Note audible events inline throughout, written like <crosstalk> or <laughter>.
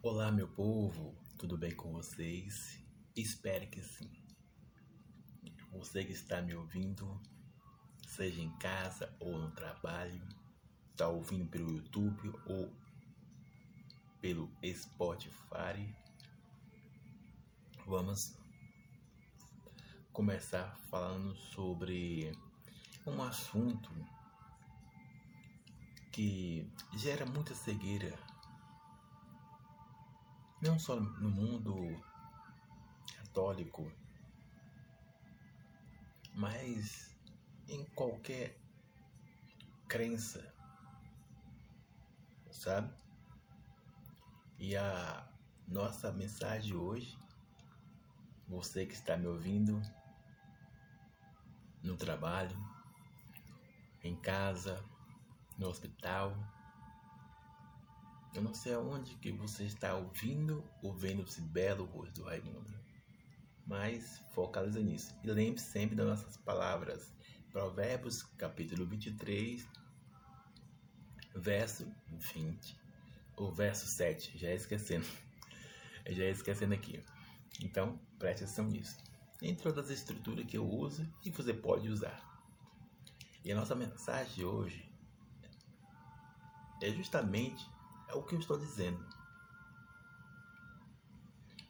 Olá, meu povo, tudo bem com vocês? Espero que sim. Você que está me ouvindo, seja em casa ou no trabalho, está ouvindo pelo YouTube ou pelo Spotify, vamos começar falando sobre um assunto que gera muita cegueira não só no mundo católico, mas em qualquer crença, sabe? E a nossa mensagem hoje, você que está me ouvindo no trabalho, em casa, no hospital, eu não sei aonde que você está ouvindo ou vendo esse belo rosto do Raimundo, mas focaliza nisso. E lembre sempre das nossas palavras. Provérbios, capítulo 23, verso 20, ou verso 7, já esquecendo. <laughs> já esquecendo aqui. Então, preste atenção nisso. Entre outras estruturas que eu uso e você pode usar. E a nossa mensagem hoje é justamente é o que eu estou dizendo.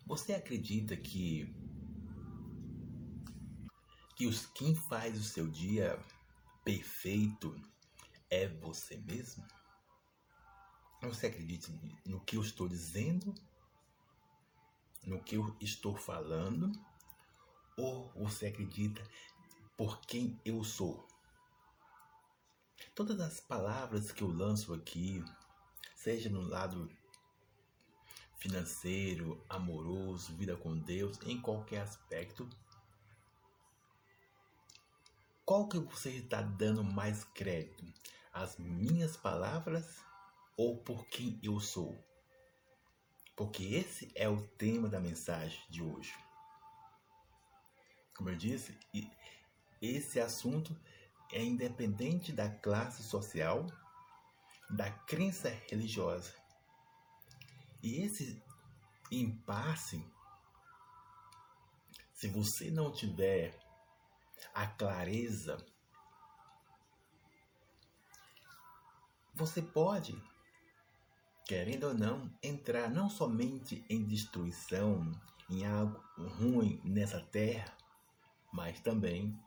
Você acredita que que os quem faz o seu dia perfeito é você mesmo? Você acredita no que eu estou dizendo? No que eu estou falando? Ou você acredita por quem eu sou? Todas as palavras que eu lanço aqui, seja no lado financeiro, amoroso, vida com Deus, em qualquer aspecto. Qual que você está dando mais crédito? As minhas palavras ou por quem eu sou? Porque esse é o tema da mensagem de hoje. Como eu disse, esse assunto é independente da classe social da crença religiosa. E esse impasse, se você não tiver a clareza, você pode, querendo ou não, entrar não somente em destruição, em algo ruim nessa terra, mas também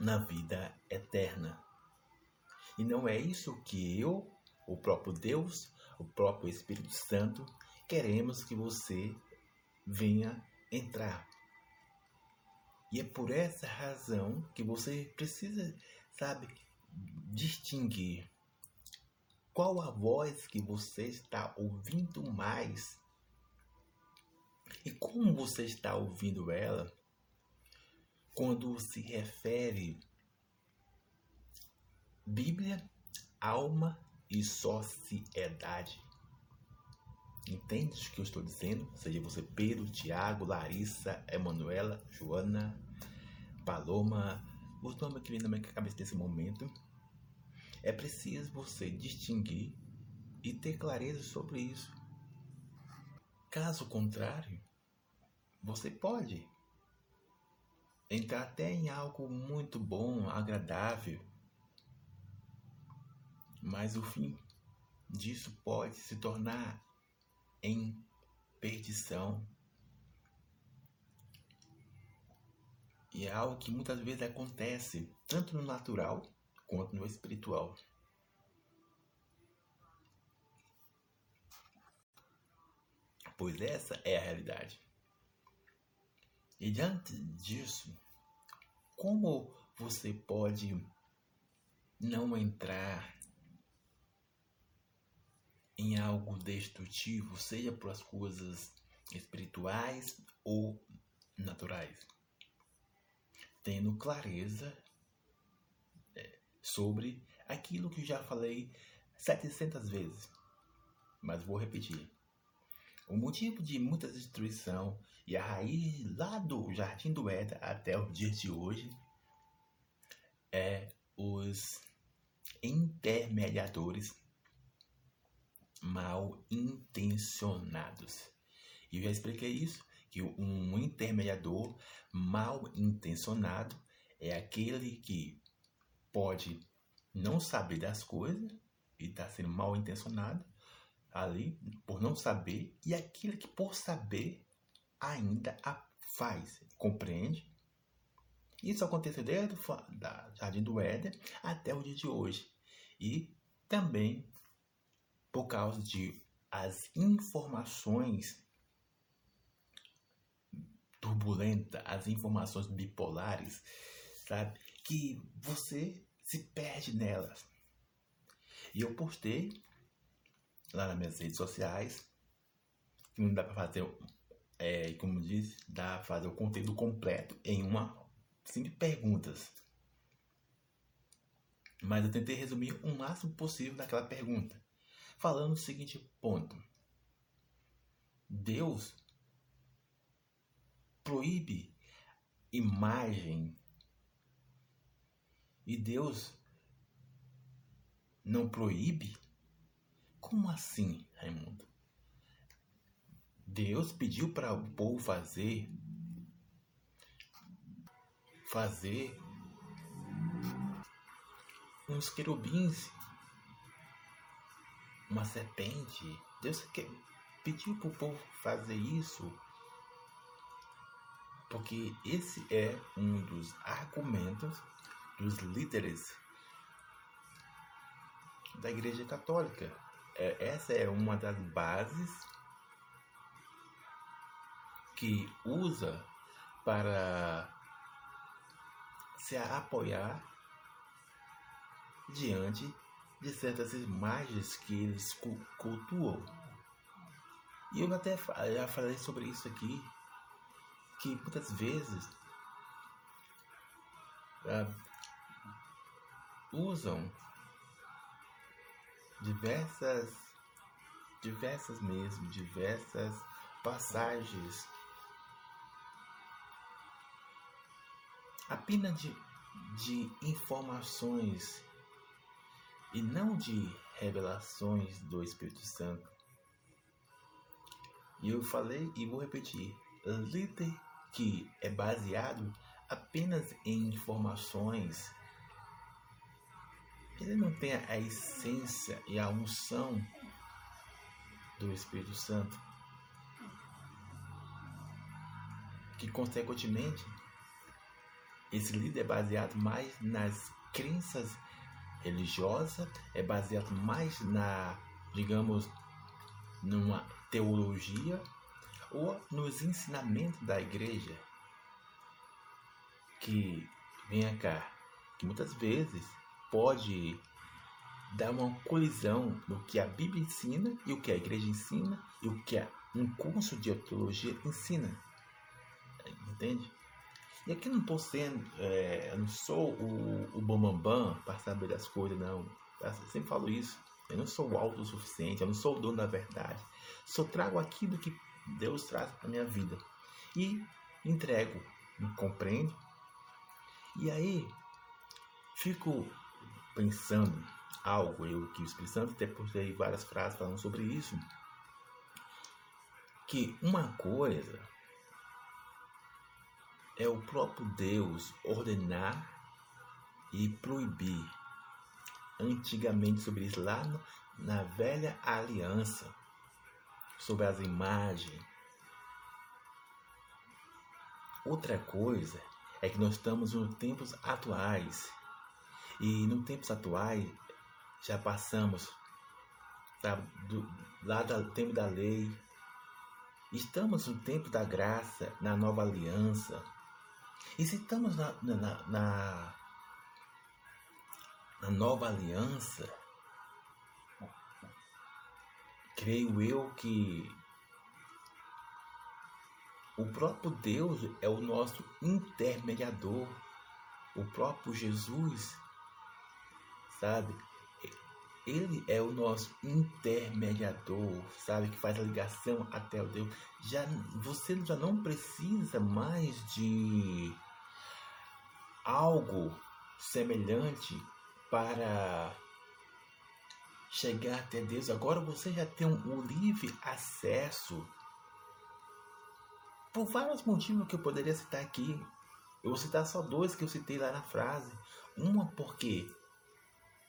na vida eterna. E não é isso que eu, o próprio Deus, o próprio Espírito Santo, queremos que você venha entrar. E é por essa razão que você precisa, sabe, distinguir qual a voz que você está ouvindo mais e como você está ouvindo ela quando se refere Bíblia, alma e sociedade. Entende o que eu estou dizendo? Seja você Pedro, Tiago, Larissa, Emanuela, Joana, Paloma, os nomes que vêm na minha cabeça nesse momento. É preciso você distinguir e ter clareza sobre isso. Caso contrário, você pode entrar até em algo muito bom, agradável, mas o fim disso pode se tornar em perdição. E é algo que muitas vezes acontece tanto no natural quanto no espiritual. Pois essa é a realidade. E diante disso, como você pode não entrar em algo destrutivo, seja por as coisas espirituais ou naturais, tendo clareza é, sobre aquilo que já falei 700 vezes, mas vou repetir. O motivo de muita destruição e a raiz lá do Jardim do Éden até os dias de hoje é os intermediadores mal intencionados. E eu já expliquei isso, que um intermediador mal intencionado é aquele que pode não saber das coisas e está sendo mal intencionado ali por não saber e aquele que por saber ainda a faz, compreende? Isso aconteceu desde o Jardim do Éden até o dia de hoje. E também por causa de as informações turbulentas, as informações bipolares, sabe? Que você se perde nelas. E eu postei lá nas minhas redes sociais que não dá para fazer, é, como diz, dá para fazer o conteúdo completo em uma cinco perguntas. Mas eu tentei resumir o máximo possível naquela pergunta, falando o seguinte ponto: Deus proíbe imagem e Deus não proíbe? Como assim, Raimundo? Deus pediu para o povo fazer fazer uns querubins, uma serpente. Deus quer, pediu para o povo fazer isso porque esse é um dos argumentos dos líderes da Igreja Católica. É, essa é uma das bases que usa para se apoiar diante de certas imagens que eles cultuam. E eu até já falei sobre isso aqui, que muitas vezes uh, usam diversas, diversas mesmo, diversas passagens apenas de, de informações e não de revelações do Espírito Santo. E eu falei e vou repetir: líder que é baseado apenas em informações, ele não tem a essência e a unção do Espírito Santo, que consequentemente esse líder é baseado mais nas crenças religiosas, é baseado mais na, digamos, numa teologia ou nos ensinamentos da igreja que venha cá, que muitas vezes pode dar uma colisão no que a Bíblia ensina e o que a igreja ensina e o que um curso de teologia ensina. Entende? E aqui não estou sendo, é, eu não sou o, o bambambam para saber das coisas, não. Eu sempre falo isso. Eu não sou alto o suficiente, eu não sou o dono da verdade. Só trago aquilo que Deus traz para minha vida. E entrego, me compreende? E aí, fico pensando algo, eu que o Espírito Santo até postei várias frases falando sobre isso, que uma coisa é o próprio Deus ordenar e proibir. Antigamente sobre isso, lá na velha aliança, sobre as imagens. Outra coisa é que nós estamos nos tempos atuais. E nos tempos atuais já passamos sabe, do, lá do tempo da lei. Estamos no tempo da graça, na nova aliança. E se estamos na, na, na, na nova aliança, creio eu que o próprio Deus é o nosso intermediador, o próprio Jesus, sabe? Ele é o nosso intermediador, sabe? Que faz a ligação até o Deus. Já, você já não precisa mais de algo semelhante para chegar até Deus. Agora você já tem um, um livre acesso. Por vários motivos que eu poderia citar aqui. Eu vou citar só dois que eu citei lá na frase. Uma porque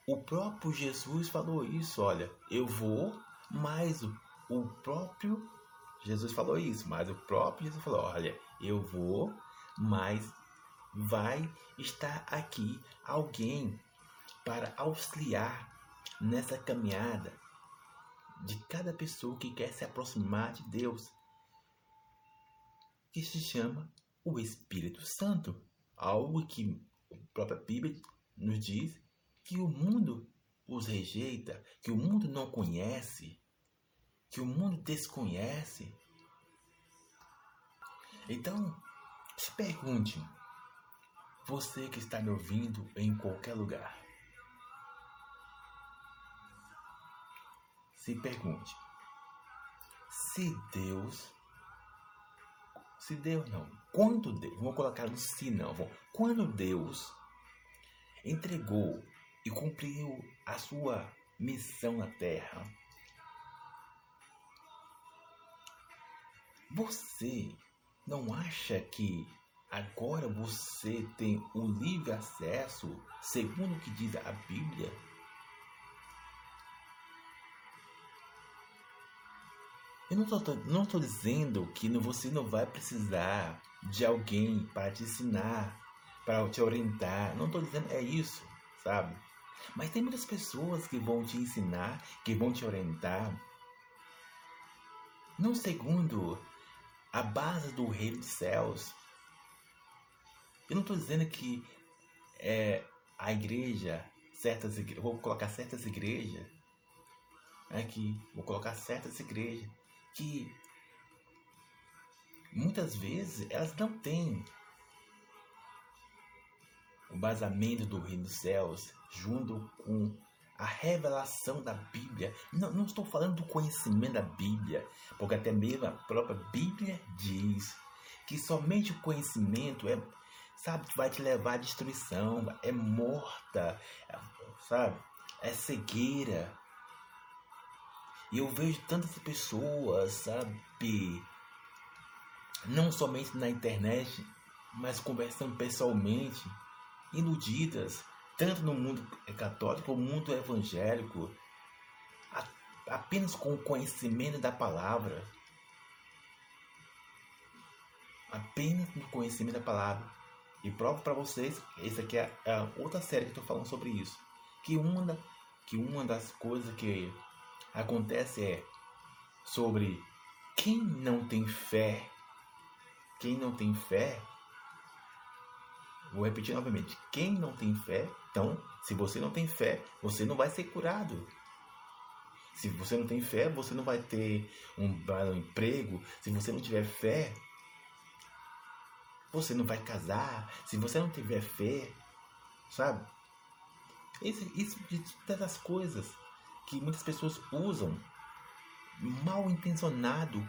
o próprio Jesus falou isso, olha, eu vou, mas o, próprio Jesus falou isso, mas o próprio Jesus falou, olha, eu vou, mas vai estar aqui alguém para auxiliar nessa caminhada de cada pessoa que quer se aproximar de Deus, que se chama o Espírito Santo, algo que a própria Bíblia nos diz que o mundo os rejeita, que o mundo não conhece, que o mundo desconhece. Então, se pergunte, você que está me ouvindo em qualquer lugar, se pergunte, se Deus, se Deus não, quando Deus, vamos colocar no se não, quando Deus entregou e cumpriu a sua missão na terra. Você não acha que agora você tem o livre acesso, segundo o que diz a Bíblia? Eu não estou dizendo que você não vai precisar de alguém para te ensinar, para te orientar. Não estou dizendo é isso, sabe? Mas tem muitas pessoas que vão te ensinar, que vão te orientar. Não segundo a base do reino dos céus. Eu não estou dizendo que é, a igreja, certas igrejas, vou colocar certas igrejas, aqui, vou colocar certas igrejas, que muitas vezes elas não têm o basamento do reino dos céus, junto com a revelação da Bíblia. Não, não estou falando do conhecimento da Bíblia, porque até mesmo a própria Bíblia diz que somente o conhecimento é, sabe, vai te levar à destruição, é morta, sabe, é cegueira. E eu vejo tantas pessoas, sabe, não somente na internet, mas conversando pessoalmente, iludidas, tanto no mundo católico como no mundo evangélico, apenas com o conhecimento da palavra. Apenas no conhecimento da palavra. E provo para vocês, essa aqui é a outra série que estou falando sobre isso. Que uma, que uma das coisas que acontece é sobre quem não tem fé. Quem não tem fé Vou repetir novamente. Quem não tem fé, então, se você não tem fé, você não vai ser curado. Se você não tem fé, você não vai ter um, emprego. Se você não tiver fé, você não vai casar. Se você não tiver fé, sabe? Isso, isso, isso das coisas que muitas pessoas usam mal intencionado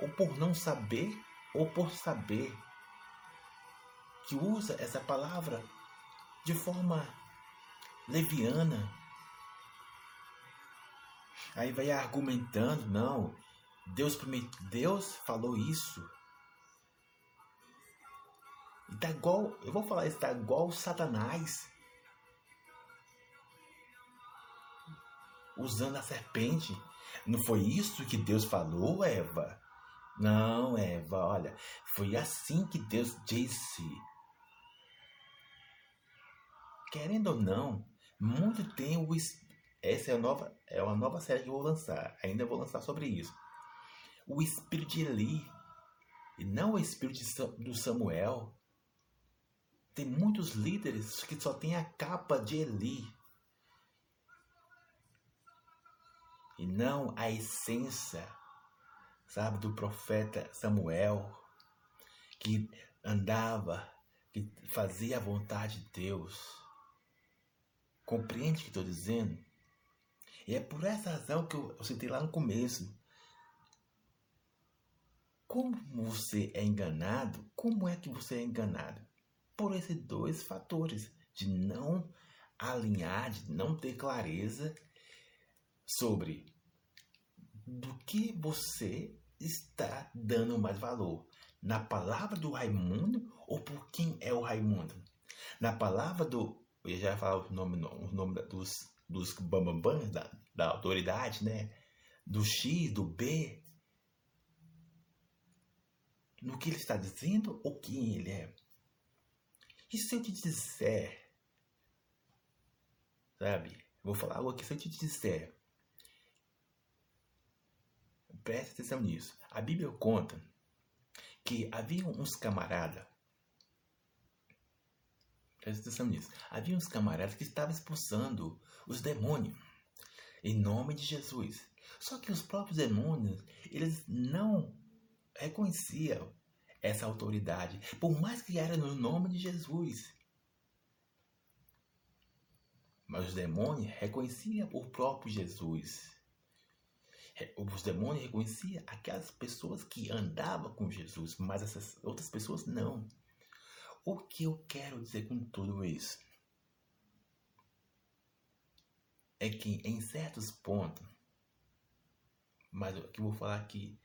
ou por não saber ou por saber que usa essa palavra de forma leviana. Aí vai argumentando, não, Deus Deus falou isso. E tá igual, eu vou falar isso, tá igual Satanás. Usando a serpente. Não foi isso que Deus falou, Eva? Não, Eva, olha, foi assim que Deus disse querendo ou não, muito tem o. Essa é a nova, é uma nova série que eu vou lançar. Ainda vou lançar sobre isso. O espírito de Eli e não o espírito do Samuel. Tem muitos líderes que só tem a capa de Eli. E não a essência, sabe, do profeta Samuel, que andava, que fazia a vontade de Deus. Compreende o que estou dizendo? E é por essa razão que eu, citei lá no começo. Como você é enganado? Como é que você é enganado? Por esses dois fatores: de não alinhar, de não ter clareza sobre do que você está dando mais valor. Na palavra do Raimundo ou por quem é o Raimundo? Na palavra do. Eu já ia falar o nome, o nome dos, dos bambambãs da, da autoridade, né? Do X, do B. No que ele está dizendo ou quem ele é? E se eu te disser, sabe? Vou falar algo aqui, se eu te disser, preste atenção nisso. A Bíblia conta que havia uns camaradas, preste atenção nisso, havia uns camaradas que estavam expulsando os demônios em nome de Jesus. Só que os próprios demônios, eles não reconheciam essa autoridade, por mais que era no nome de Jesus. Mas os demônios reconheciam o próprio Jesus. Os demônios reconheciam aquelas pessoas que andavam com Jesus, mas essas outras pessoas não. O que eu quero dizer com tudo isso? É que em certos pontos, mas o que eu vou falar aqui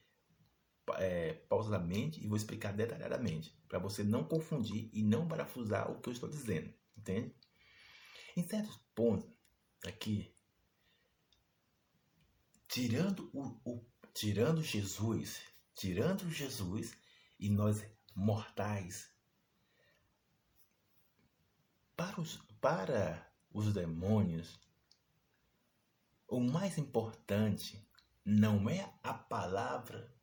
é, pausadamente e vou explicar detalhadamente, para você não confundir e não parafusar o que eu estou dizendo, entende? Em certos pontos aqui, tirando o, o tirando Jesus, tirando Jesus e nós mortais, para os, para os demônios, o mais importante não é a palavra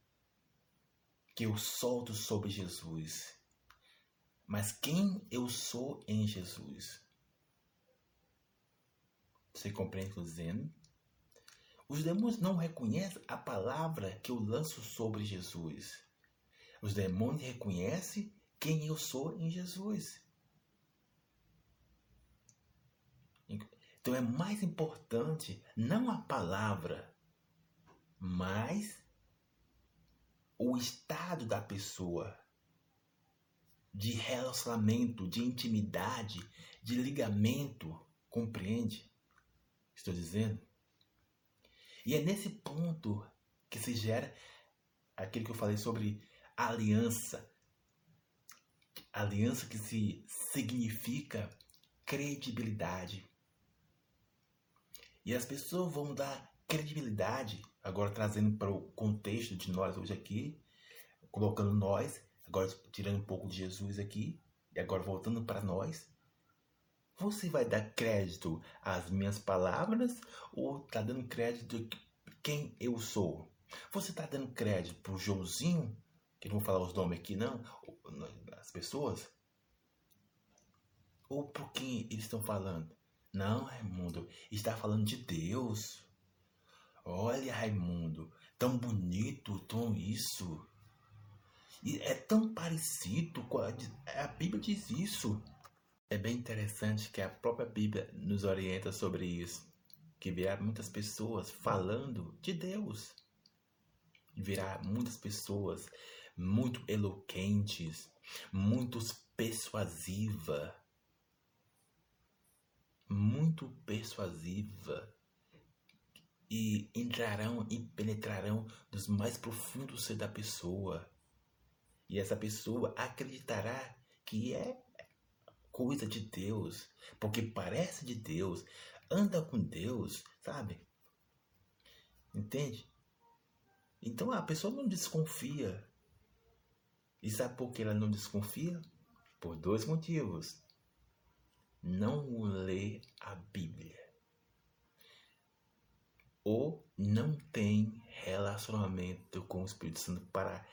que eu solto sobre Jesus, mas quem eu sou em Jesus. Você compreende o que eu dizendo? Os demônios não reconhecem a palavra que eu lanço sobre Jesus. Os demônios reconhecem quem eu sou em Jesus. Então é mais importante não a palavra, mas o estado da pessoa de relacionamento, de intimidade, de ligamento, compreende? Estou dizendo? E é nesse ponto que se gera aquilo que eu falei sobre aliança. Aliança que se significa credibilidade. E as pessoas vão dar credibilidade Agora trazendo para o contexto de nós hoje aqui, colocando nós, agora tirando um pouco de Jesus aqui, e agora voltando para nós. Você vai dar crédito às minhas palavras ou está dando crédito a quem eu sou? Você está dando crédito para o Joãozinho, que não vou falar os nomes aqui não, as pessoas? Ou por quem eles estão falando? Não, Raimundo, está falando de Deus. Olha, Raimundo, tão bonito, tão isso. E é tão parecido com a, a Bíblia diz isso. É bem interessante que a própria Bíblia nos orienta sobre isso. Que virá muitas pessoas falando de Deus. Virá muitas pessoas muito eloquentes, muito persuasiva, muito persuasiva e entrarão e penetrarão nos mais profundos ser da pessoa. E essa pessoa acreditará que é coisa de Deus, porque parece de Deus, anda com Deus, sabe? Entende? Então a pessoa não desconfia. E sabe por que ela não desconfia? Por dois motivos. Não lê a Bíblia. Ou não tem relacionamento com o Espírito Santo para,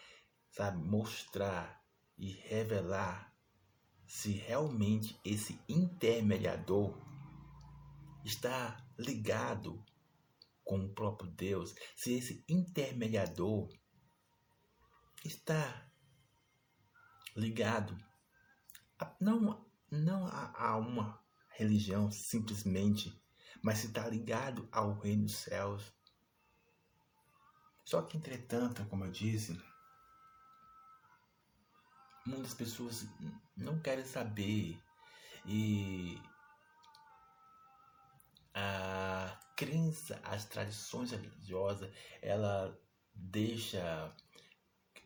sabe, mostrar e revelar se realmente esse intermediador está ligado com o próprio Deus, se esse intermediador está ligado a, não, não a, a uma religião simplesmente mas se está ligado ao reino dos céus. Só que, entretanto, como eu disse, muitas pessoas não querem saber e a crença, as tradições religiosas, ela deixa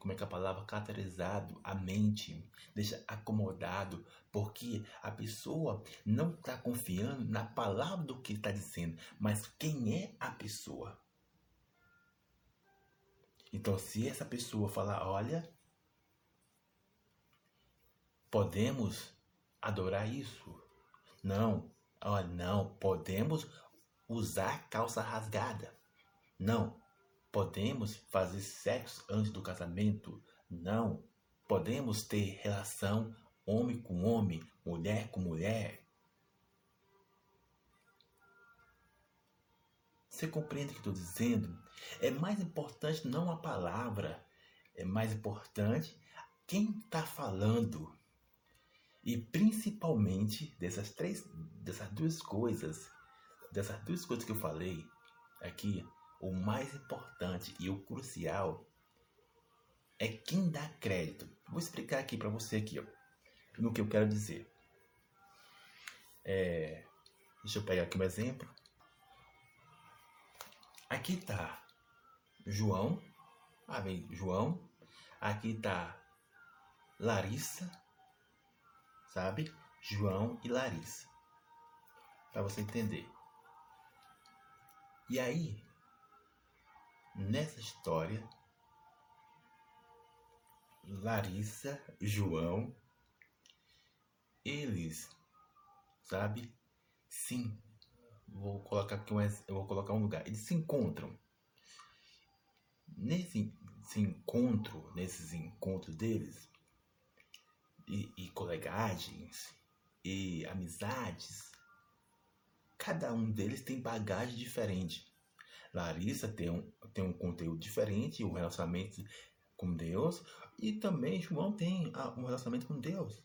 como é que a palavra caracterizado a mente, deixa acomodado, porque a pessoa não está confiando na palavra do que está dizendo, mas quem é a pessoa. Então, se essa pessoa falar, olha, podemos adorar isso? Não, olha, não, podemos usar calça rasgada. Não, podemos fazer sexo antes do casamento. Não, podemos ter relação homem com homem, mulher com mulher. Você compreende o que estou dizendo? É mais importante não a palavra, é mais importante quem está falando. E principalmente dessas três, dessas duas coisas, dessas duas coisas que eu falei aqui, o mais importante e o crucial é quem dá crédito. Vou explicar aqui para você aqui, ó, no que eu quero dizer. É, deixa eu pegar aqui um exemplo. Aqui tá João, ah, vem João. Aqui tá Larissa, sabe? João e Larissa. Para você entender. E aí, nessa história, Larissa, João, eles, sabe? Sim, vou colocar aqui um, eu vou colocar um lugar. Eles se encontram. Nesse encontro, nesses encontros deles, e, e colegagens, e amizades, cada um deles tem bagagem diferente. Larissa tem um, tem um conteúdo diferente, um relacionamento com Deus, e também João tem ah, um relacionamento com Deus.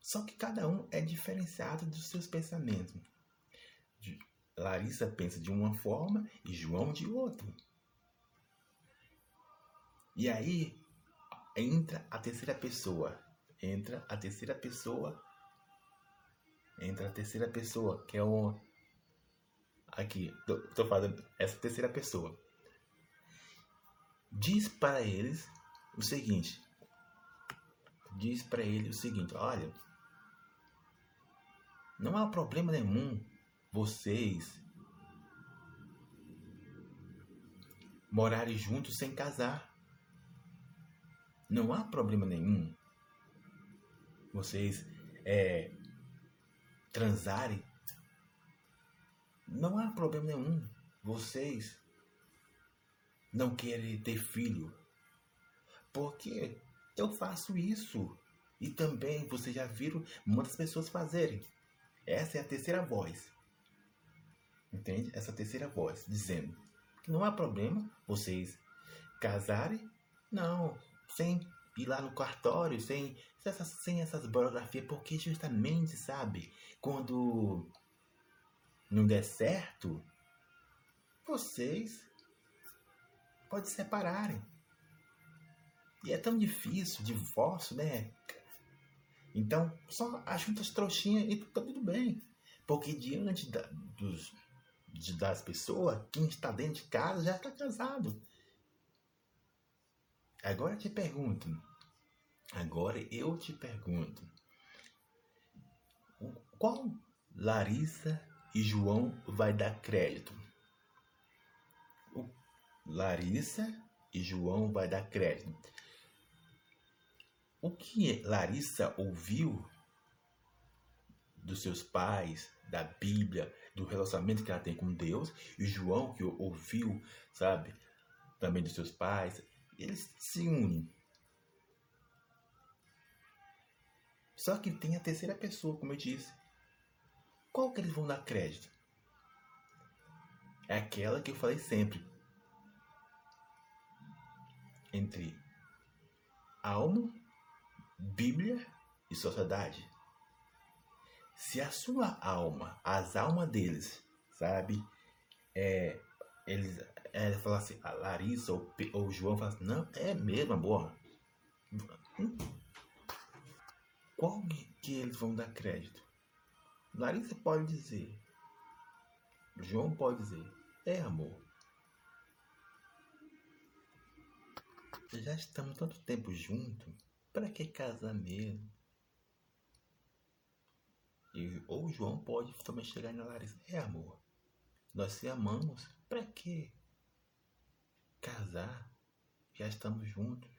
Só que cada um é diferenciado dos seus pensamentos. Larissa pensa de uma forma e João de outra. E aí entra a terceira pessoa. Entra a terceira pessoa. Entra a terceira pessoa, que é o. Aqui, tô falando essa terceira pessoa. Diz para eles o seguinte. Diz para ele o seguinte: olha, não há problema nenhum vocês morarem juntos sem casar. Não há problema nenhum vocês é, transarem. Não há problema nenhum vocês não querem ter filho. Porque eu faço isso. E também vocês já viram muitas pessoas fazerem. Essa é a terceira voz. Entende? Essa terceira voz dizendo que não há problema vocês casarem, não, sem ir lá no cartório, sem, sem essas, sem essas burocrafias, porque justamente, sabe, quando não der certo, vocês podem se separarem. E é tão difícil, divórcio, né? Então, só ajunta as trouxinhas e tá tudo bem. Porque diante da, dos, de, das pessoas, quem está dentro de casa já está casado. Agora eu te pergunto. Agora eu te pergunto. Qual Larissa e João vai dar crédito? Larissa e João vai dar crédito. O que Larissa ouviu dos seus pais, da Bíblia, do relacionamento que ela tem com Deus, e João que ouviu, sabe, também dos seus pais, eles se unem. Só que tem a terceira pessoa, como eu disse. Qual que eles vão dar crédito? É aquela que eu falei sempre. Entre alma Bíblia e sociedade. Se a sua alma, as almas deles, sabe, é, eles é, falam assim, a Larissa ou, ou João fala assim, não, é mesmo, boa. Hum? Qual que eles vão dar crédito? Larissa pode dizer, João pode dizer, é amor. Já estamos tanto tempo juntos, para que casar mesmo? E, ou João pode também chegar na Larissa, é amor. Nós se amamos, para que casar? Já estamos juntos.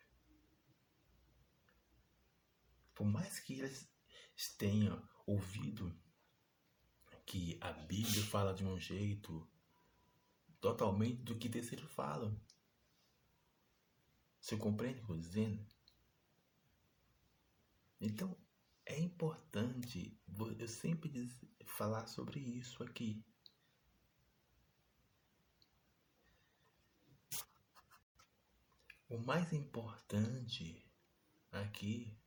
Por mais que eles tenham ouvido que a Bíblia fala de um jeito totalmente do que terceiros falam. Você compreende o que eu estou dizendo? Então, é importante eu sempre falar sobre isso aqui. O mais importante aqui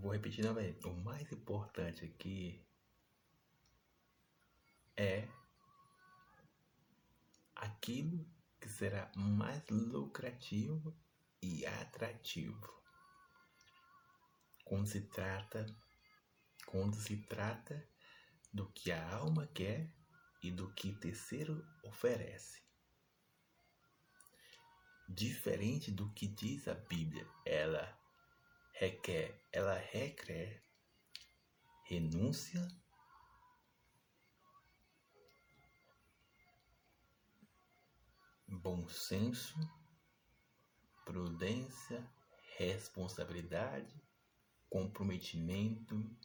Vou repetir novamente. O mais importante aqui é aquilo que será mais lucrativo e atrativo. Quando se trata, quando se trata do que a alma quer e do que terceiro oferece. Diferente do que diz a Bíblia, ela requer, ela requer renúncia, bom senso, prudência, responsabilidade, comprometimento.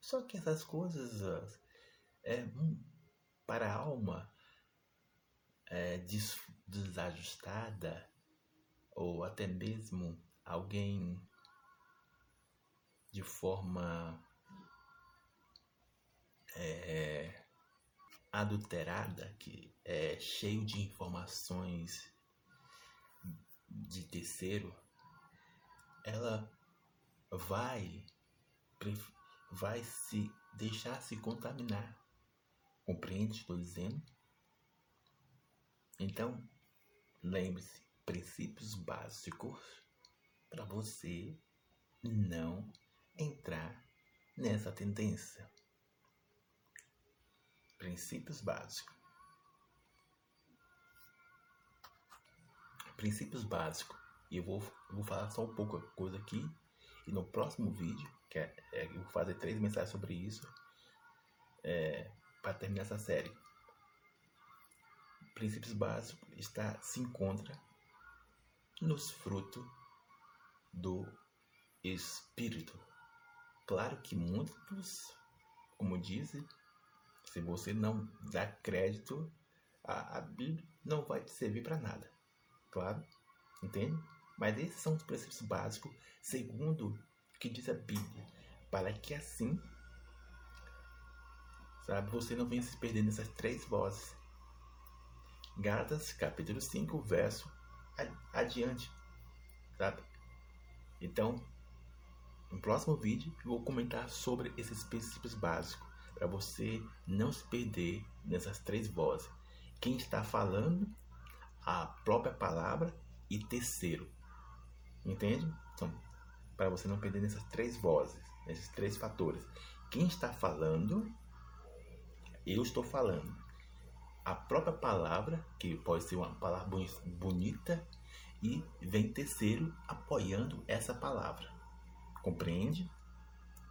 Só que essas coisas é, hum, para a alma é, des, desajustada ou até mesmo alguém de forma é, adulterada, que é cheio de informações de terceiro, ela vai vai se deixar se contaminar. Compreende estou dizendo? Então, lembre-se, princípios básicos para você não entrar nessa tendência. Princípios básicos. Princípios básicos. E eu vou, eu vou falar só um pouco coisa aqui. E no próximo vídeo, que é, é, eu vou fazer três mensagens sobre isso, é, para terminar essa série. Princípios básicos está, se encontra nos frutos do Espírito. Claro que muitos, como dizem, se você não dá crédito à, Bíblia, não vai te servir para nada. Claro, entende? Mas esses são os princípios básicos, segundo que diz a Bíblia, para que assim, sabe, você não venha se perder nessas três vozes. Gálatas, capítulo 5, verso adiante, sabe? Então, no próximo vídeo eu vou comentar sobre esses princípios básicos para você não se perder nessas três vozes. Quem está falando, a própria palavra e terceiro. Entende? Então, para você não perder nessas três vozes, nesses três fatores. Quem está falando, eu estou falando a própria palavra, que pode ser uma palavra bonita, e vem terceiro apoiando essa palavra. Compreende?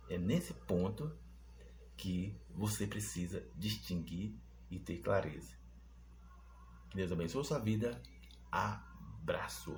É nesse ponto que você precisa distinguir e ter clareza. Que Deus abençoe sua vida. Abraço.